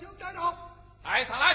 请站好，哎，上来。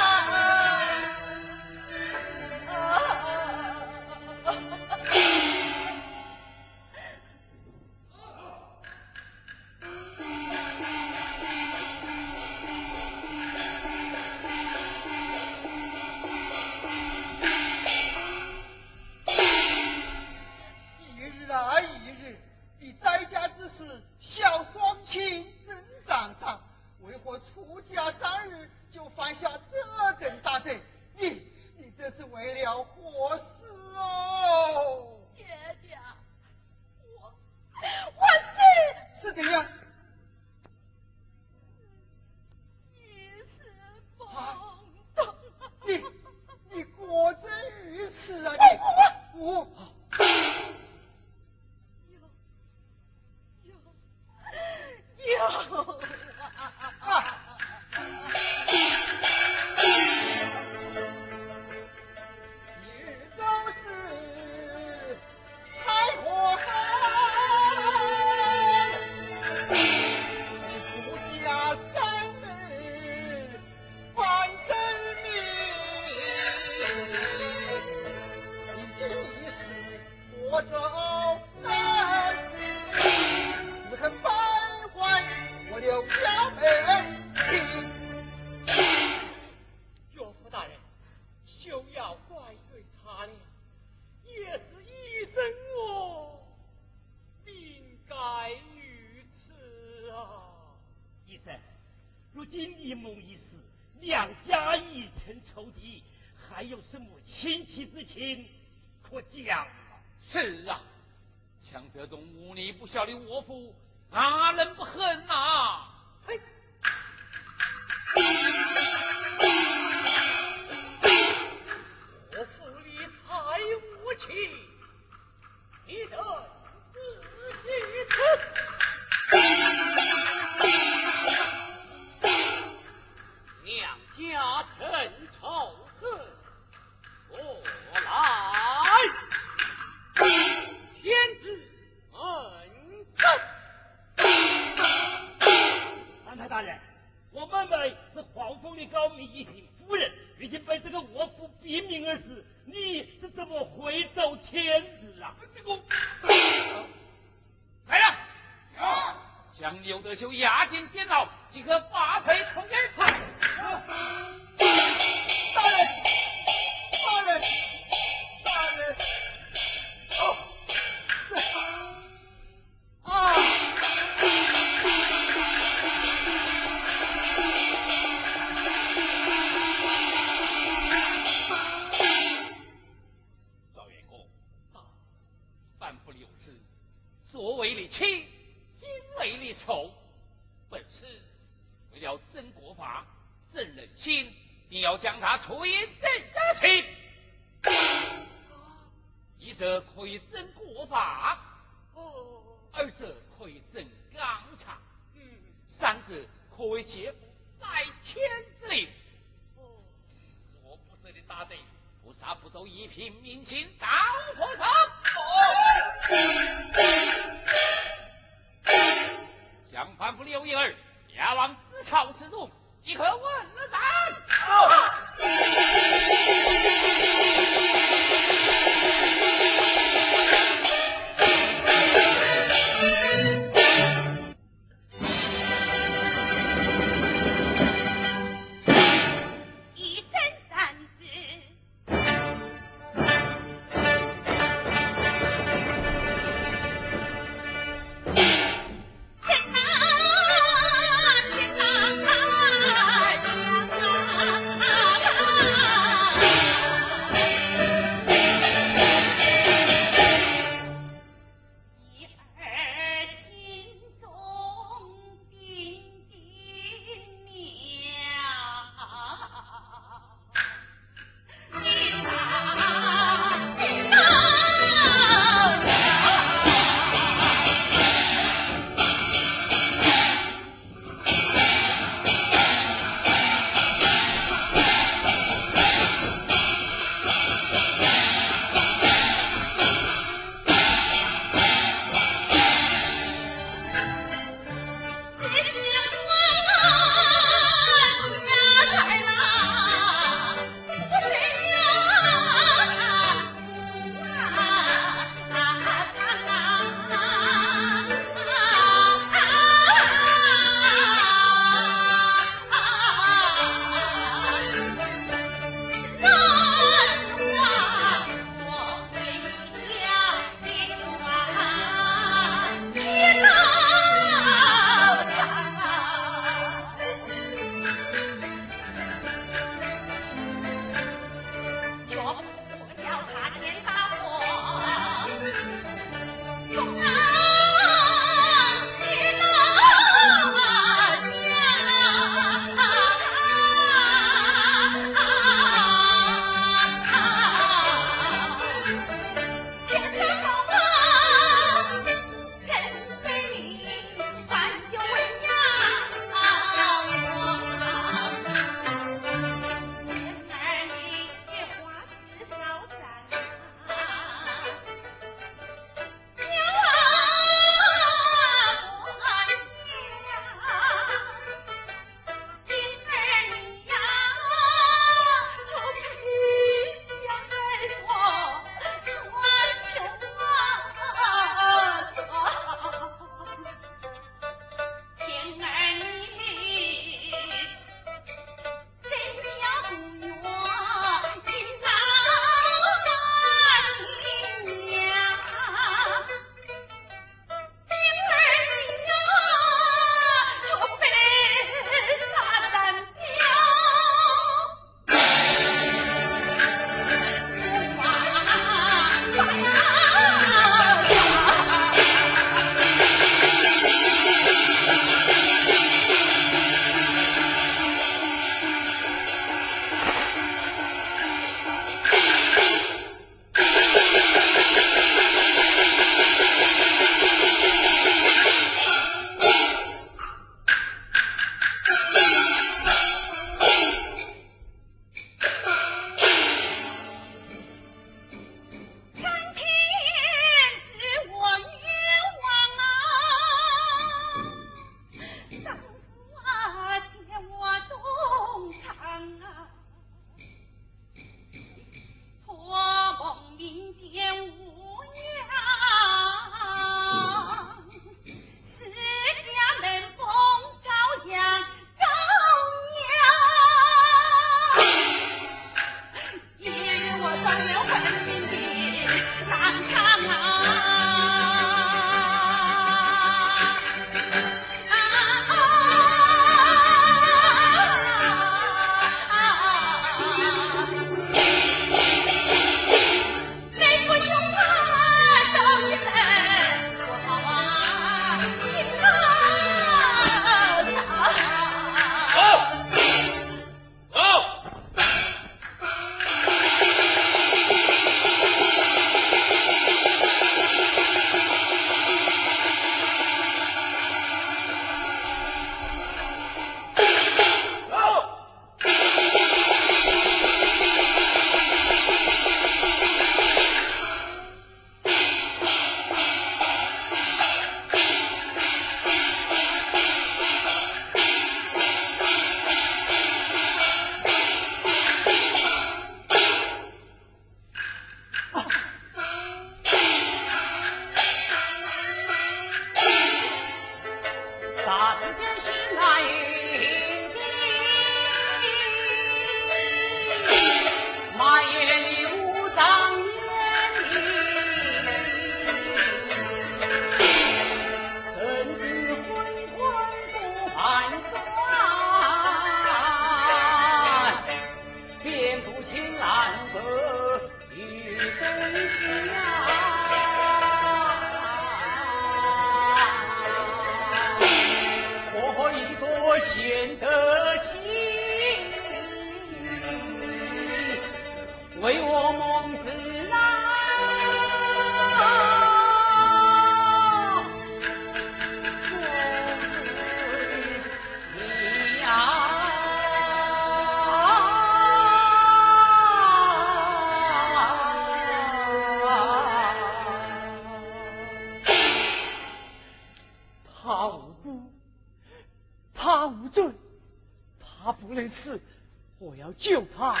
救他，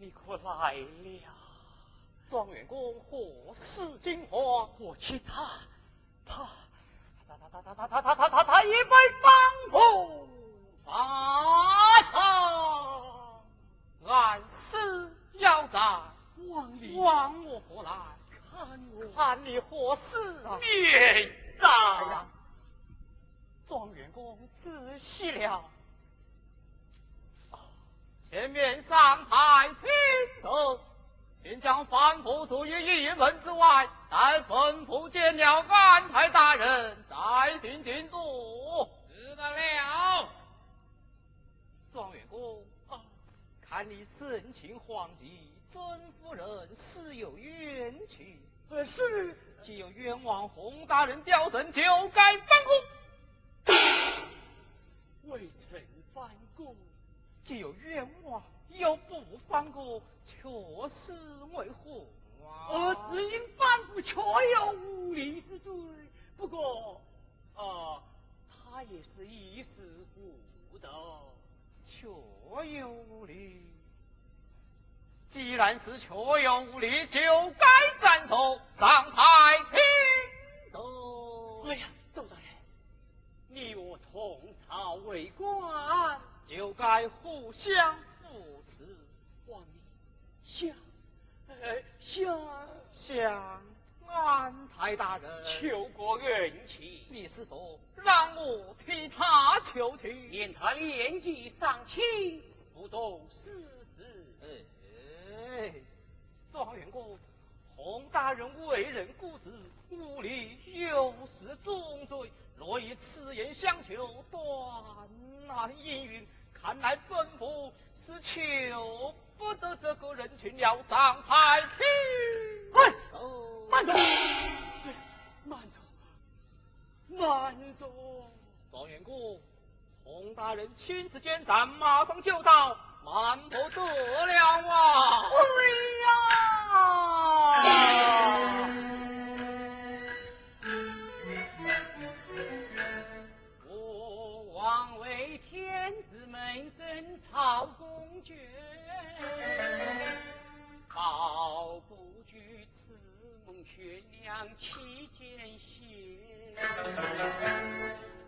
你可来了。状元公何事惊慌？我去他，他，他，他，他，他，他，他，他，他，他，他已被放虎法场，俺是要在望你，望我何来？看我，看你何事啊？别上、呀，状元公仔细了。前面上台听奏，请将范府属于一门之外，待吩咐见了安排大人，再行进度。知道了。状元公，啊，看你神情慌急，尊夫人是有冤情。可是既有冤枉洪大人吊神，就该翻供；未曾翻供，既有冤枉，又不放过，确实为何啊？呃只因反复确有无理之罪。不过，呃，他也是一时糊涂。确有无理。既然是确有无理，就该斩首上台听奏。哎呀，周大人，你我同朝为官，就该互相扶持。望你想，呃想向安泰大人求过恩情，你是说让我替他求情？念他年纪尚轻，不懂世事。哎，状元公，洪大人为人固执，无理又是重罪，若以此言相求，断难应允。看来本府是求不得这个人群了，上台听哎奏。慢走，慢走，慢走。状元姑，洪大人亲自监斩，马上就到，慢不得了啊！哎呀！生曹公爵，保不惧此梦悬梁期间歇。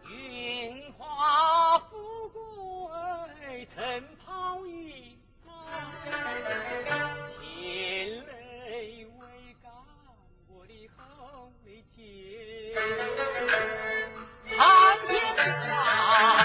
云华富贵曾抛一天雷未干，我的后未结。长天下，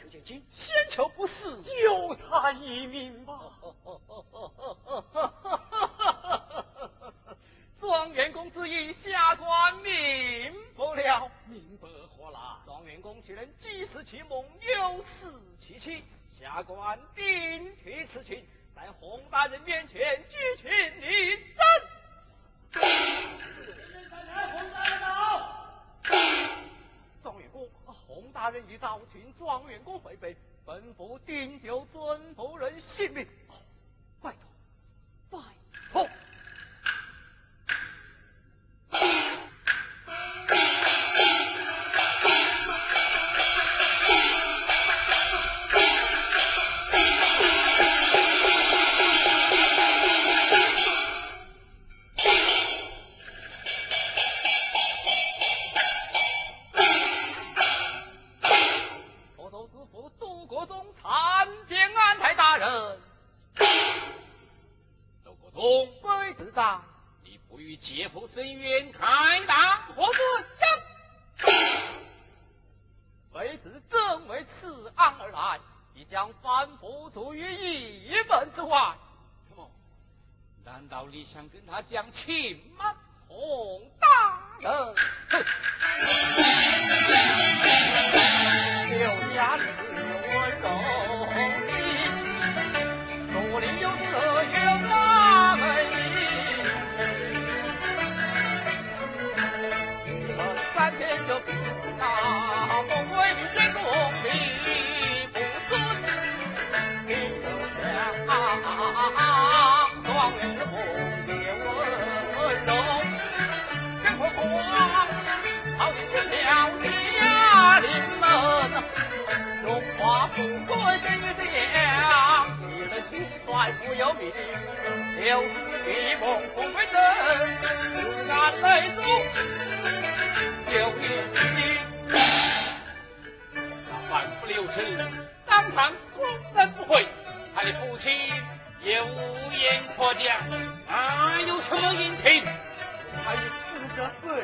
求减轻，先求不死。救他一命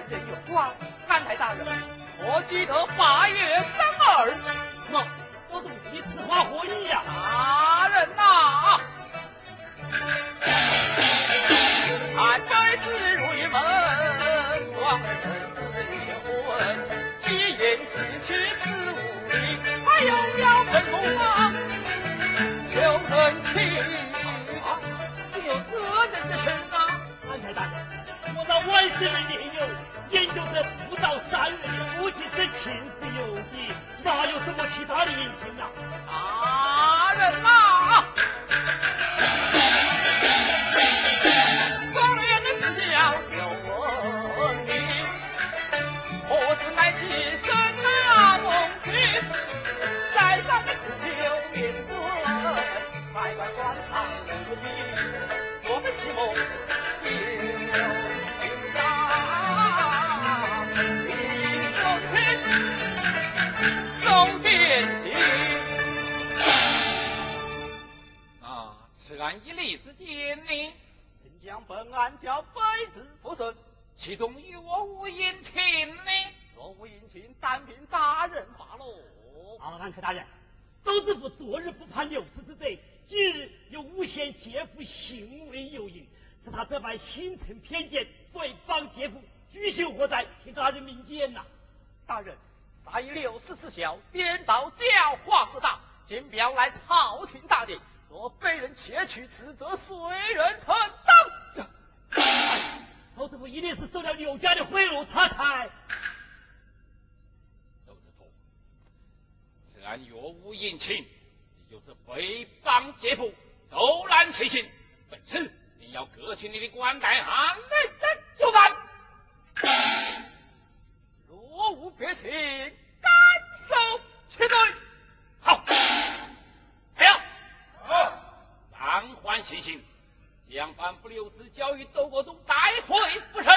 人有关。安台大人，我记得八月三二，什么？我同你此话何意呀？大人呐，俺这次入门，双人子结婚，既言失去此无力，还有要分不吗？有人情，有个人的事啊！安台大人，我那万世的年友，研到三人的夫妻是亲是有的，哪有什么其他的隐情啊？啊按一例之间呢？请将本案交卑职复审，其中若无隐情呢？若无隐情，单凭大人罢喽。啊，安克大人，周知府昨日不判六十之罪，今日又诬陷姐夫行为有因，是他这般心存偏见，诽谤姐夫，居心何在？请大人明鉴呐！大人，杀以六十之小，颠倒教化之大，今表来朝廷大典。若被人窃取，此则随人承担。周师傅一定是受了柳家的贿赂，他才。周师傅，此案若无隐情，你就是诽谤姐夫，斗难垂行。本次你要革去你的官带，按内正就办。若无别情，甘受其罪。将反不留子交于窦国忠带回复审。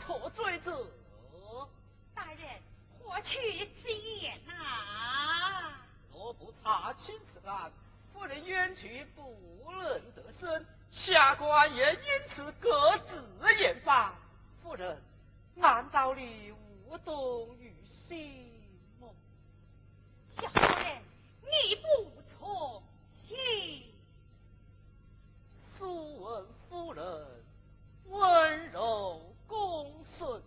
脱罪责。大人，何去之言呐？若不查清此案。夫人冤屈不能得生，下官也因此各自严罚。夫人，难道你无动于心吗？小夫人，你不从心。素闻夫人温柔恭顺，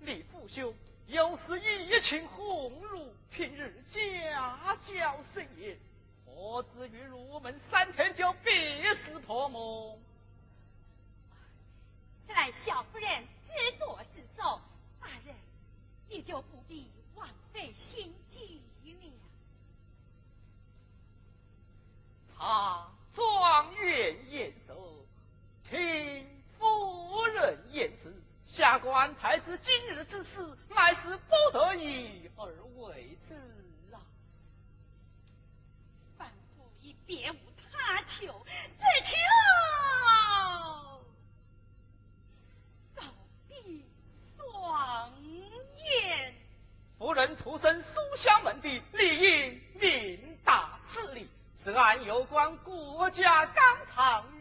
你父兄又是一群红儒，平日家教森严。何至于入门三天就必死破梦？此乃小夫人自作自受，大人你就不必枉费心机了。他状元言寿，请夫人言辞。下官才知今日之事，乃是不得已而为之。别无他求，只求早闭双眼。夫人出身书香门第，理应明大事理。此案有关国家纲常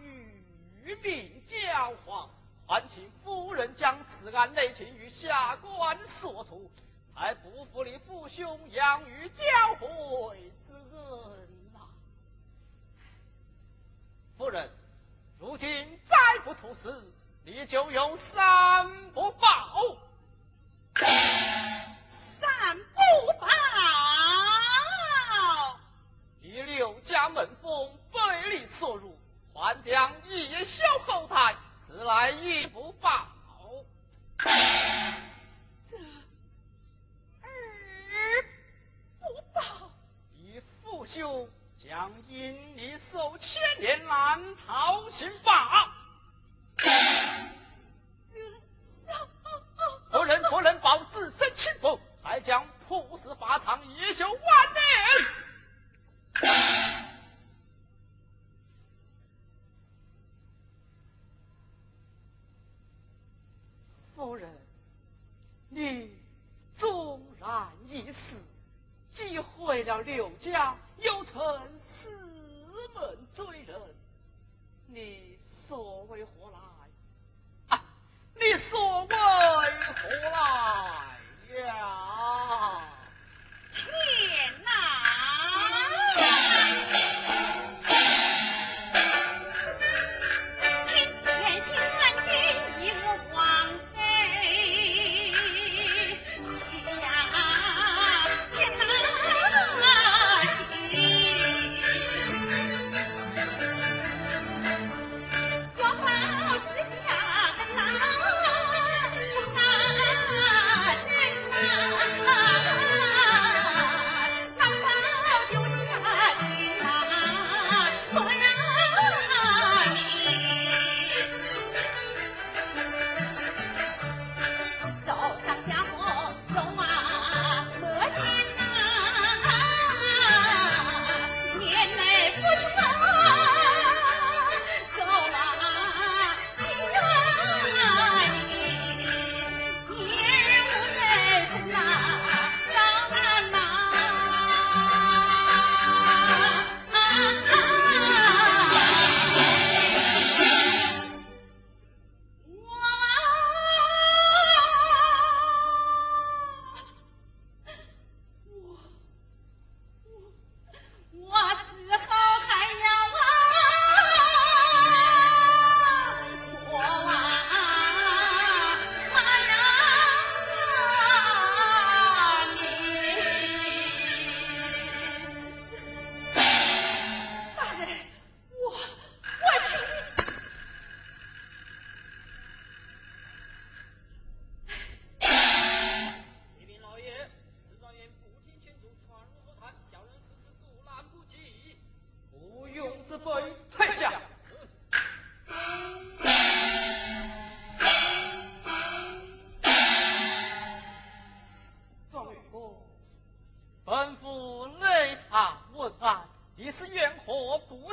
与民教化，还请夫人将此案内情与下官说出，才不负你父兄养育教诲之恩呐。夫人，如今再不出事，你就有三不报。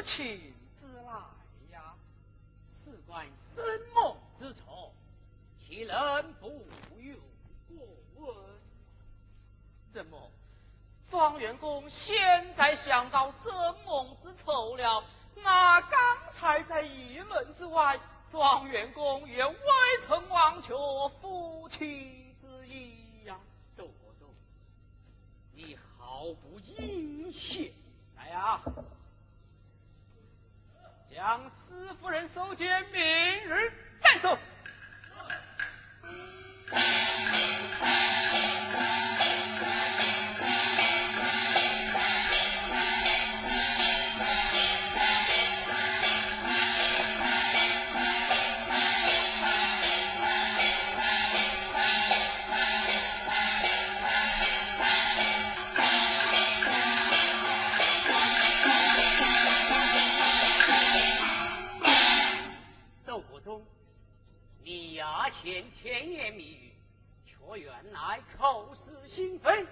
情之来呀？事关生梦之仇，岂能不用过问？怎么，庄元公现在想到生梦之仇了？那刚才在玉门之外，庄元公也未曾忘却夫妻之意呀。窦国忠，你毫不阴险！来呀，将司夫人收监，明日再奏。口是心非，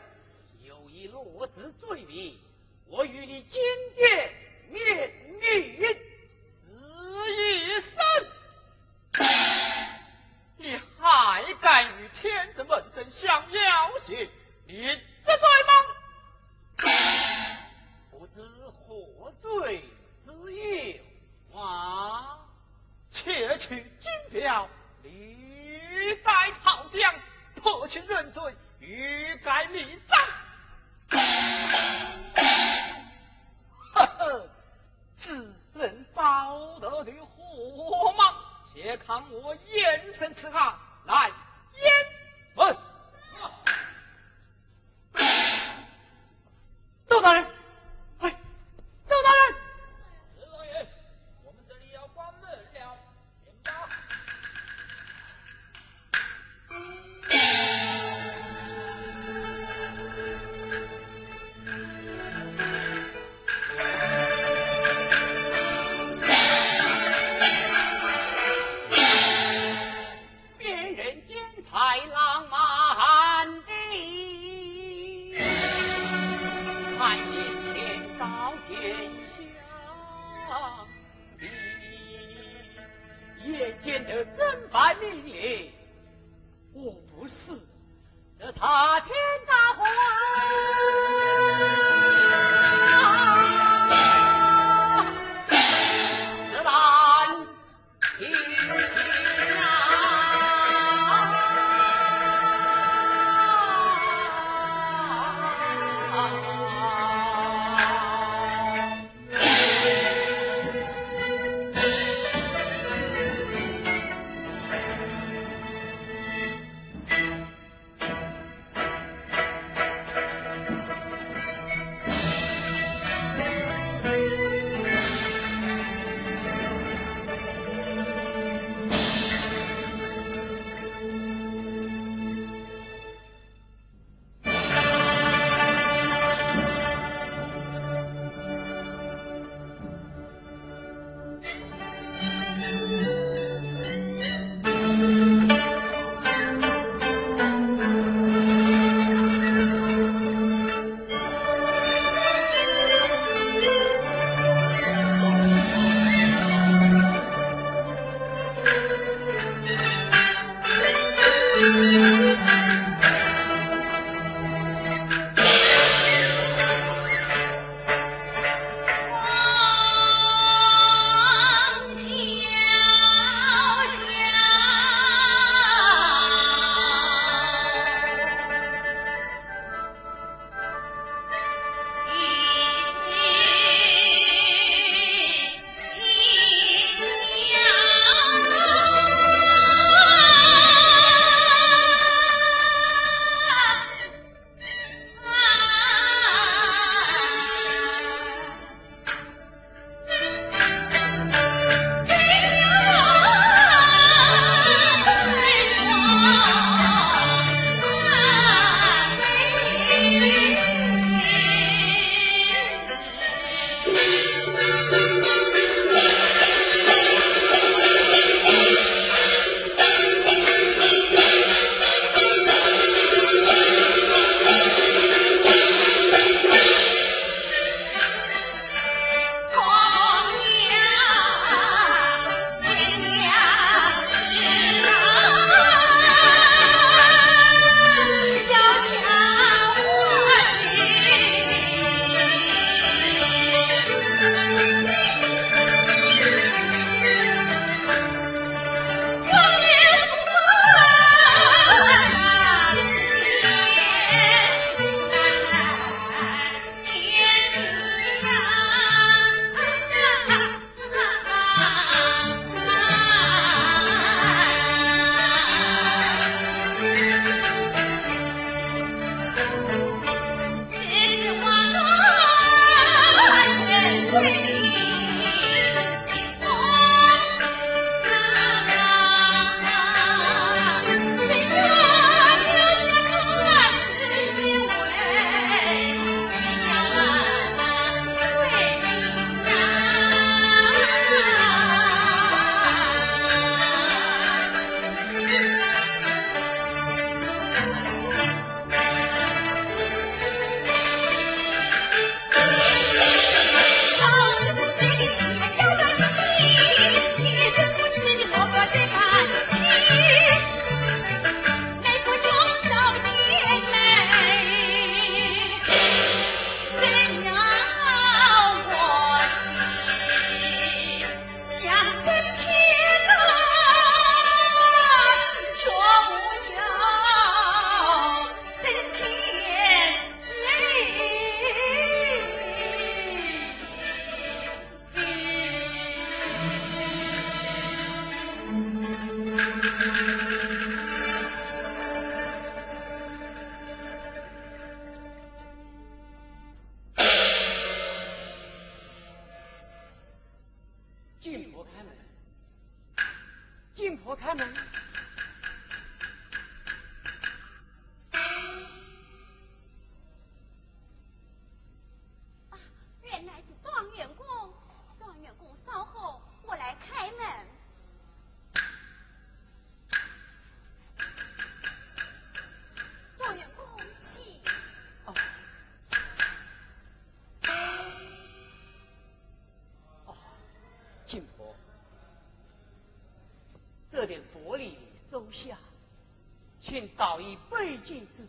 有一落子罪名，我与你今夜面你死一生。你还敢与天子门生相要挟？你知罪吗？不知何罪之有啊！且取金表，离。请认罪，欲盖弥彰。呵呵，只能报得的火吗？且看我严惩此汉。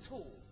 tool.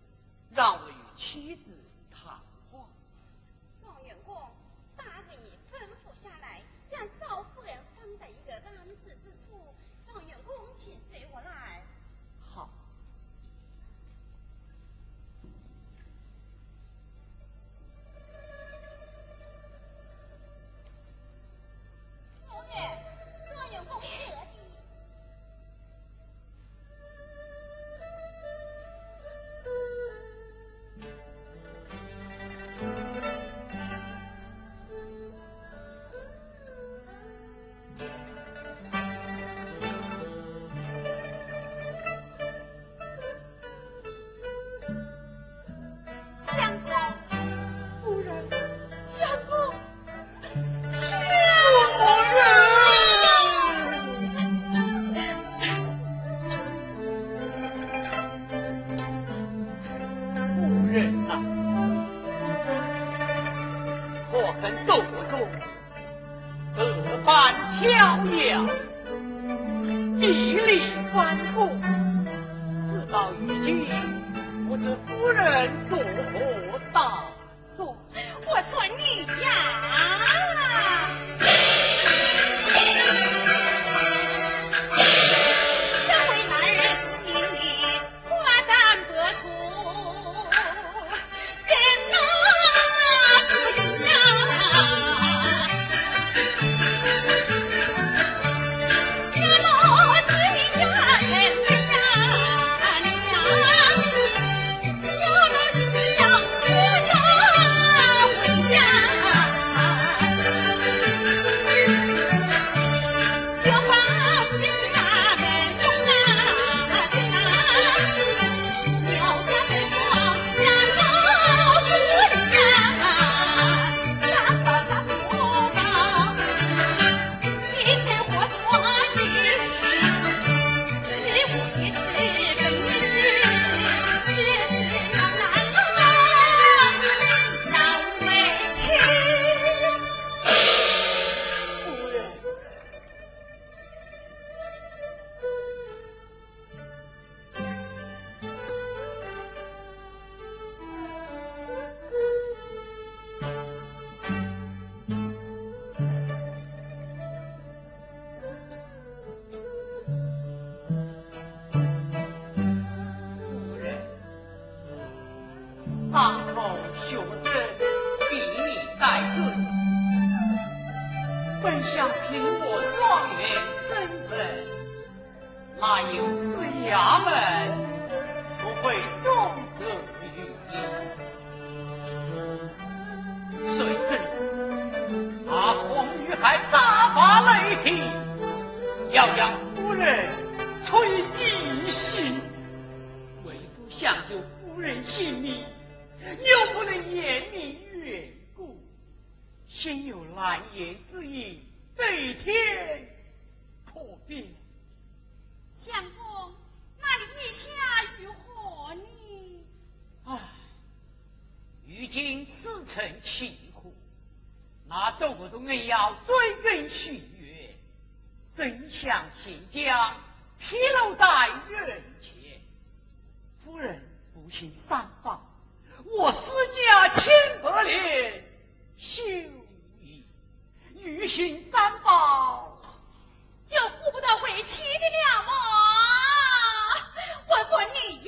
要追根溯源，真相天将披露在人前。夫人不幸丧宝，我私家千百年修矣，于心三宝，就顾不得为妻的了吗？我做你。